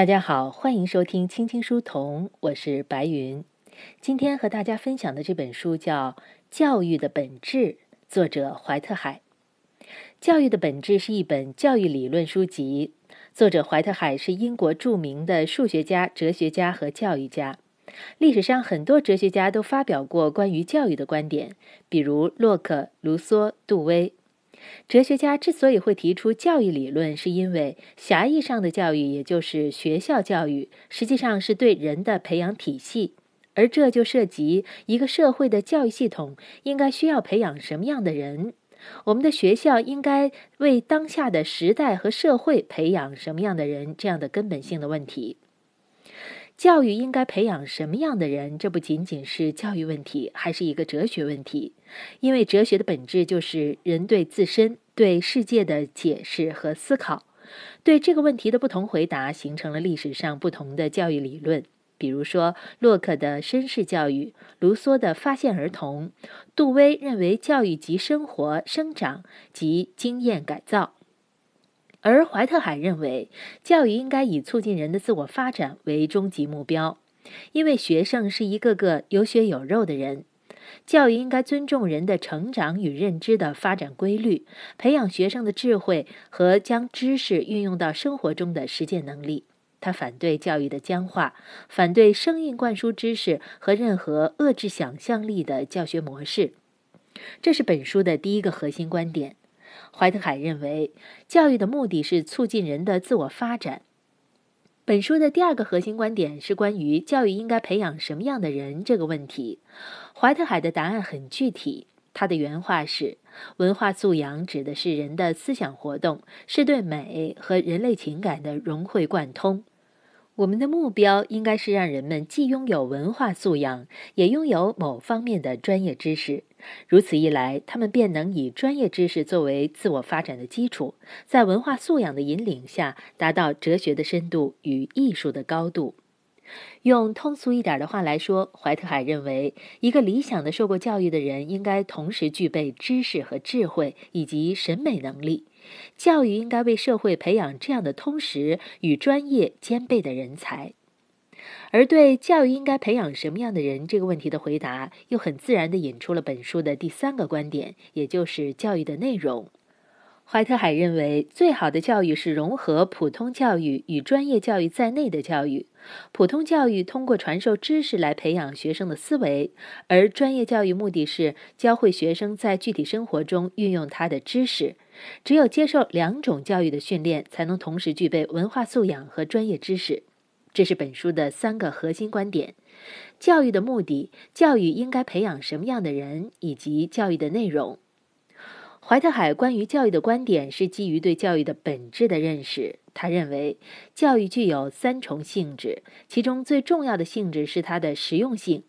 大家好，欢迎收听青青书童，我是白云。今天和大家分享的这本书叫《教育的本质》，作者怀特海。《教育的本质》是一本教育理论书籍，作者怀特海是英国著名的数学家、哲学家和教育家。历史上很多哲学家都发表过关于教育的观点，比如洛克、卢梭、杜威。哲学家之所以会提出教育理论，是因为狭义上的教育，也就是学校教育，实际上是对人的培养体系，而这就涉及一个社会的教育系统应该需要培养什么样的人，我们的学校应该为当下的时代和社会培养什么样的人？这样的根本性的问题。教育应该培养什么样的人？这不仅仅是教育问题，还是一个哲学问题。因为哲学的本质就是人对自身、对世界的解释和思考。对这个问题的不同回答，形成了历史上不同的教育理论。比如说，洛克的绅士教育，卢梭的发现儿童，杜威认为教育即生活、生长及经验改造。而怀特海认为，教育应该以促进人的自我发展为终极目标，因为学生是一个个有血有肉的人。教育应该尊重人的成长与认知的发展规律，培养学生的智慧和将知识运用到生活中的实践能力。他反对教育的僵化，反对生硬灌输知识和任何遏制想象力的教学模式。这是本书的第一个核心观点。怀特海认为，教育的目的是促进人的自我发展。本书的第二个核心观点是关于教育应该培养什么样的人这个问题。怀特海的答案很具体，他的原话是：“文化素养指的是人的思想活动，是对美和人类情感的融会贯通。”我们的目标应该是让人们既拥有文化素养，也拥有某方面的专业知识。如此一来，他们便能以专业知识作为自我发展的基础，在文化素养的引领下，达到哲学的深度与艺术的高度。用通俗一点的话来说，怀特海认为，一个理想的受过教育的人应该同时具备知识和智慧，以及审美能力。教育应该为社会培养这样的通识与专业兼备的人才，而对教育应该培养什么样的人这个问题的回答，又很自然地引出了本书的第三个观点，也就是教育的内容。怀特海认为，最好的教育是融合普通教育与专业教育在内的教育。普通教育通过传授知识来培养学生的思维，而专业教育目的是教会学生在具体生活中运用他的知识。只有接受两种教育的训练，才能同时具备文化素养和专业知识。这是本书的三个核心观点：教育的目的、教育应该培养什么样的人，以及教育的内容。怀特海关于教育的观点是基于对教育的本质的认识。他认为，教育具有三重性质，其中最重要的性质是它的实用性。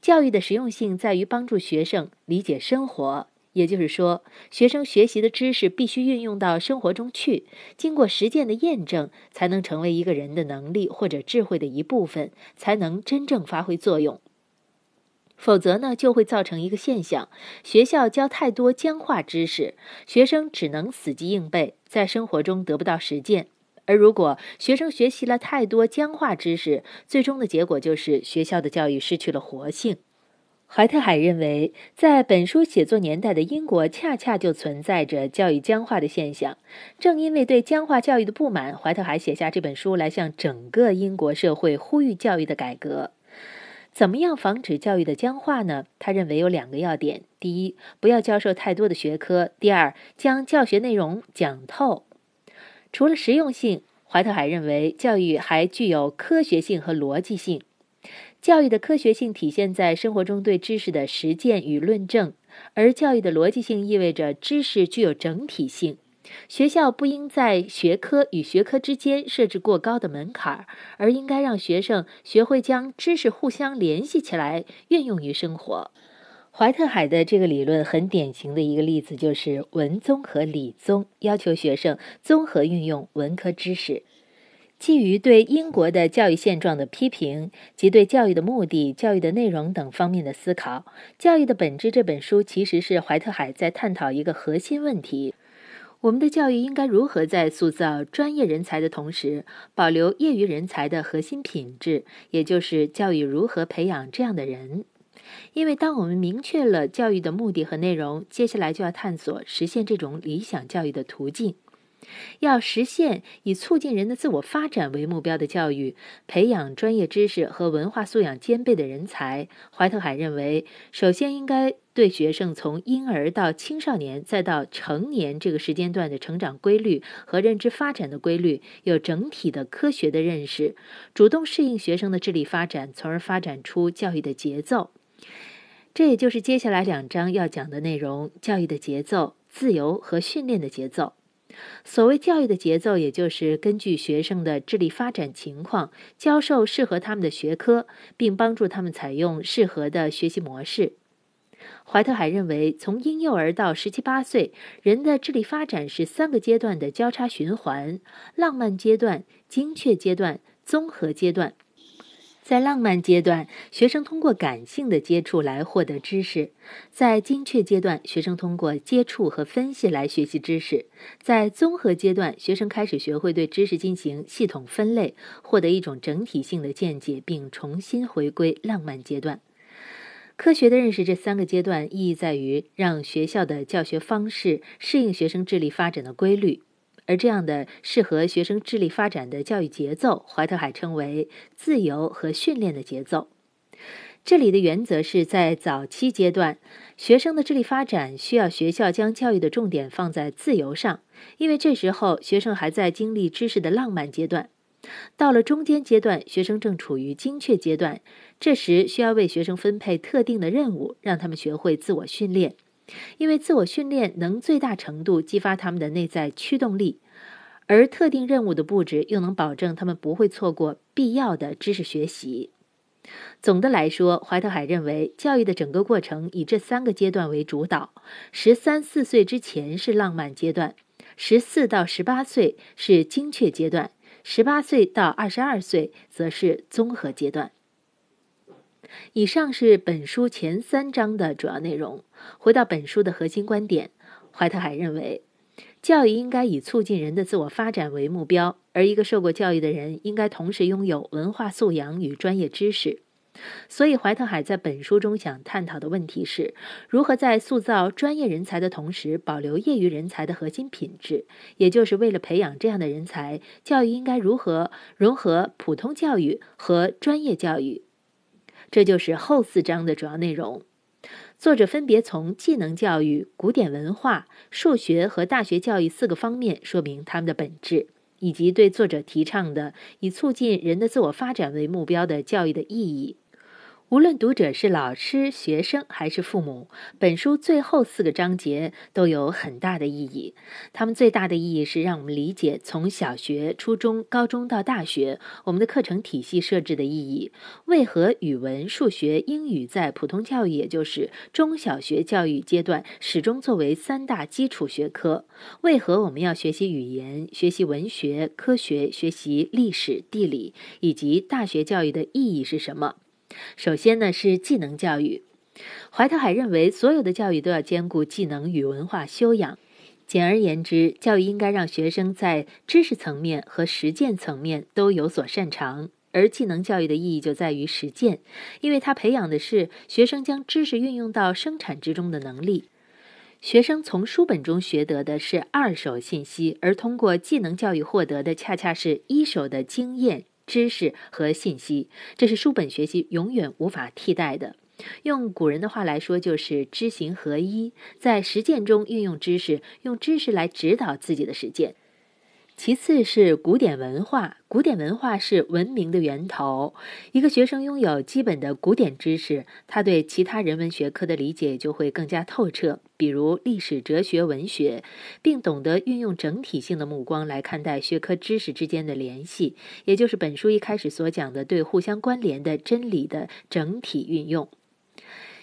教育的实用性在于帮助学生理解生活，也就是说，学生学习的知识必须运用到生活中去，经过实践的验证，才能成为一个人的能力或者智慧的一部分，才能真正发挥作用。否则呢，就会造成一个现象：学校教太多僵化知识，学生只能死记硬背，在生活中得不到实践。而如果学生学习了太多僵化知识，最终的结果就是学校的教育失去了活性。怀特海认为，在本书写作年代的英国，恰恰就存在着教育僵化的现象。正因为对僵化教育的不满，怀特海写下这本书来向整个英国社会呼吁教育的改革。怎么样防止教育的僵化呢？他认为有两个要点：第一，不要教授太多的学科；第二，将教学内容讲透。除了实用性，怀特海认为教育还具有科学性和逻辑性。教育的科学性体现在生活中对知识的实践与论证，而教育的逻辑性意味着知识具有整体性。学校不应在学科与学科之间设置过高的门槛，而应该让学生学会将知识互相联系起来，运用于生活。怀特海的这个理论很典型的一个例子就是文综和理综，要求学生综合运用文科知识。基于对英国的教育现状的批评及对教育的目的、教育的内容等方面的思考，《教育的本质》这本书其实是怀特海在探讨一个核心问题。我们的教育应该如何在塑造专业人才的同时，保留业余人才的核心品质？也就是教育如何培养这样的人？因为当我们明确了教育的目的和内容，接下来就要探索实现这种理想教育的途径。要实现以促进人的自我发展为目标的教育，培养专业知识和文化素养兼备的人才。怀特海认为，首先应该对学生从婴儿到青少年再到成年这个时间段的成长规律和认知发展的规律有整体的科学的认识，主动适应学生的智力发展，从而发展出教育的节奏。这也就是接下来两章要讲的内容：教育的节奏、自由和训练的节奏。所谓教育的节奏，也就是根据学生的智力发展情况，教授适合他们的学科，并帮助他们采用适合的学习模式。怀特海认为，从婴幼儿到十七八岁，人的智力发展是三个阶段的交叉循环：浪漫阶段、精确阶段、综合阶段。在浪漫阶段，学生通过感性的接触来获得知识；在精确阶段，学生通过接触和分析来学习知识；在综合阶段，学生开始学会对知识进行系统分类，获得一种整体性的见解，并重新回归浪漫阶段。科学的认识这三个阶段，意义在于让学校的教学方式适应学生智力发展的规律。而这样的适合学生智力发展的教育节奏，怀特海称为自由和训练的节奏。这里的原则是在早期阶段，学生的智力发展需要学校将教育的重点放在自由上，因为这时候学生还在经历知识的浪漫阶段。到了中间阶段，学生正处于精确阶段，这时需要为学生分配特定的任务，让他们学会自我训练。因为自我训练能最大程度激发他们的内在驱动力，而特定任务的布置又能保证他们不会错过必要的知识学习。总的来说，怀特海认为，教育的整个过程以这三个阶段为主导：十三四岁之前是浪漫阶段，十四到十八岁是精确阶段，十八岁到二十二岁则是综合阶段。以上是本书前三章的主要内容。回到本书的核心观点，怀特海认为，教育应该以促进人的自我发展为目标，而一个受过教育的人应该同时拥有文化素养与专业知识。所以，怀特海在本书中想探讨的问题是：如何在塑造专业人才的同时，保留业余人才的核心品质？也就是为了培养这样的人才，教育应该如何融合普通教育和专业教育？这就是后四章的主要内容。作者分别从技能教育、古典文化、数学和大学教育四个方面说明他们的本质，以及对作者提倡的以促进人的自我发展为目标的教育的意义。无论读者是老师、学生还是父母，本书最后四个章节都有很大的意义。它们最大的意义是让我们理解从小学、初中、高中到大学，我们的课程体系设置的意义。为何语文、数学、英语在普通教育，也就是中小学教育阶段，始终作为三大基础学科？为何我们要学习语言、学习文学、科学、学习历史、地理，以及大学教育的意义是什么？首先呢是技能教育，怀特海认为所有的教育都要兼顾技能与文化修养。简而言之，教育应该让学生在知识层面和实践层面都有所擅长。而技能教育的意义就在于实践，因为它培养的是学生将知识运用到生产之中的能力。学生从书本中学得的是二手信息，而通过技能教育获得的恰恰是一手的经验。知识和信息，这是书本学习永远无法替代的。用古人的话来说，就是知行合一，在实践中运用知识，用知识来指导自己的实践。其次是古典文化，古典文化是文明的源头。一个学生拥有基本的古典知识，他对其他人文学科的理解就会更加透彻，比如历史、哲学、文学，并懂得运用整体性的目光来看待学科知识之间的联系，也就是本书一开始所讲的对互相关联的真理的整体运用。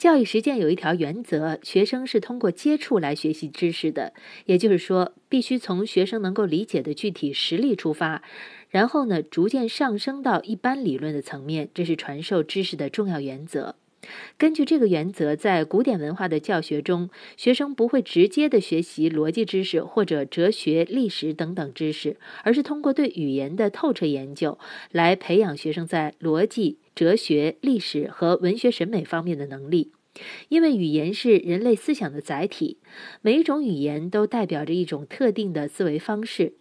教育实践有一条原则：学生是通过接触来学习知识的，也就是说，必须从学生能够理解的具体实例出发，然后呢，逐渐上升到一般理论的层面，这是传授知识的重要原则。根据这个原则，在古典文化的教学中，学生不会直接的学习逻辑知识或者哲学、历史等等知识，而是通过对语言的透彻研究，来培养学生在逻辑、哲学、历史和文学审美方面的能力。因为语言是人类思想的载体，每一种语言都代表着一种特定的思维方式。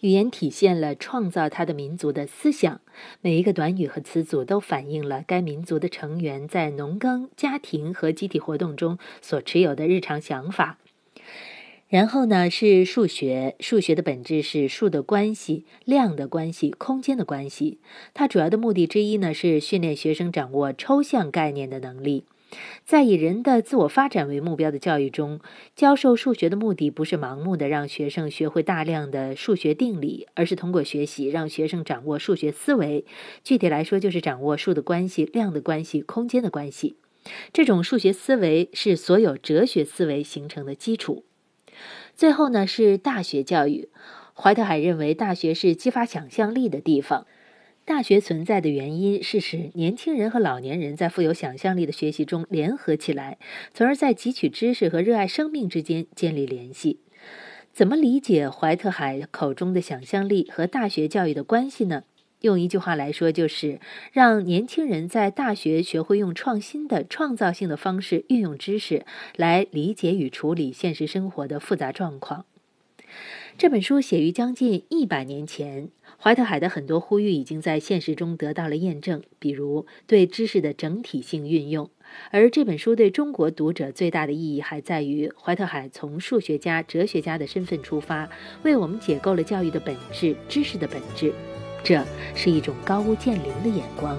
语言体现了创造它的民族的思想，每一个短语和词组都反映了该民族的成员在农耕、家庭和集体活动中所持有的日常想法。然后呢，是数学。数学的本质是数的关系、量的关系、空间的关系。它主要的目的之一呢，是训练学生掌握抽象概念的能力。在以人的自我发展为目标的教育中，教授数学的目的不是盲目的让学生学会大量的数学定理，而是通过学习让学生掌握数学思维。具体来说，就是掌握数的关系、量的关系、空间的关系。这种数学思维是所有哲学思维形成的基础。最后呢，是大学教育。怀特海认为，大学是激发想象力的地方。大学存在的原因是使年轻人和老年人在富有想象力的学习中联合起来，从而在汲取知识和热爱生命之间建立联系。怎么理解怀特海口中的想象力和大学教育的关系呢？用一句话来说，就是让年轻人在大学学会用创新的、创造性的方式运用知识，来理解与处理现实生活的复杂状况。这本书写于将近一百年前。怀特海的很多呼吁已经在现实中得到了验证，比如对知识的整体性运用。而这本书对中国读者最大的意义还在于，怀特海从数学家、哲学家的身份出发，为我们解构了教育的本质、知识的本质。这是一种高屋建瓴的眼光。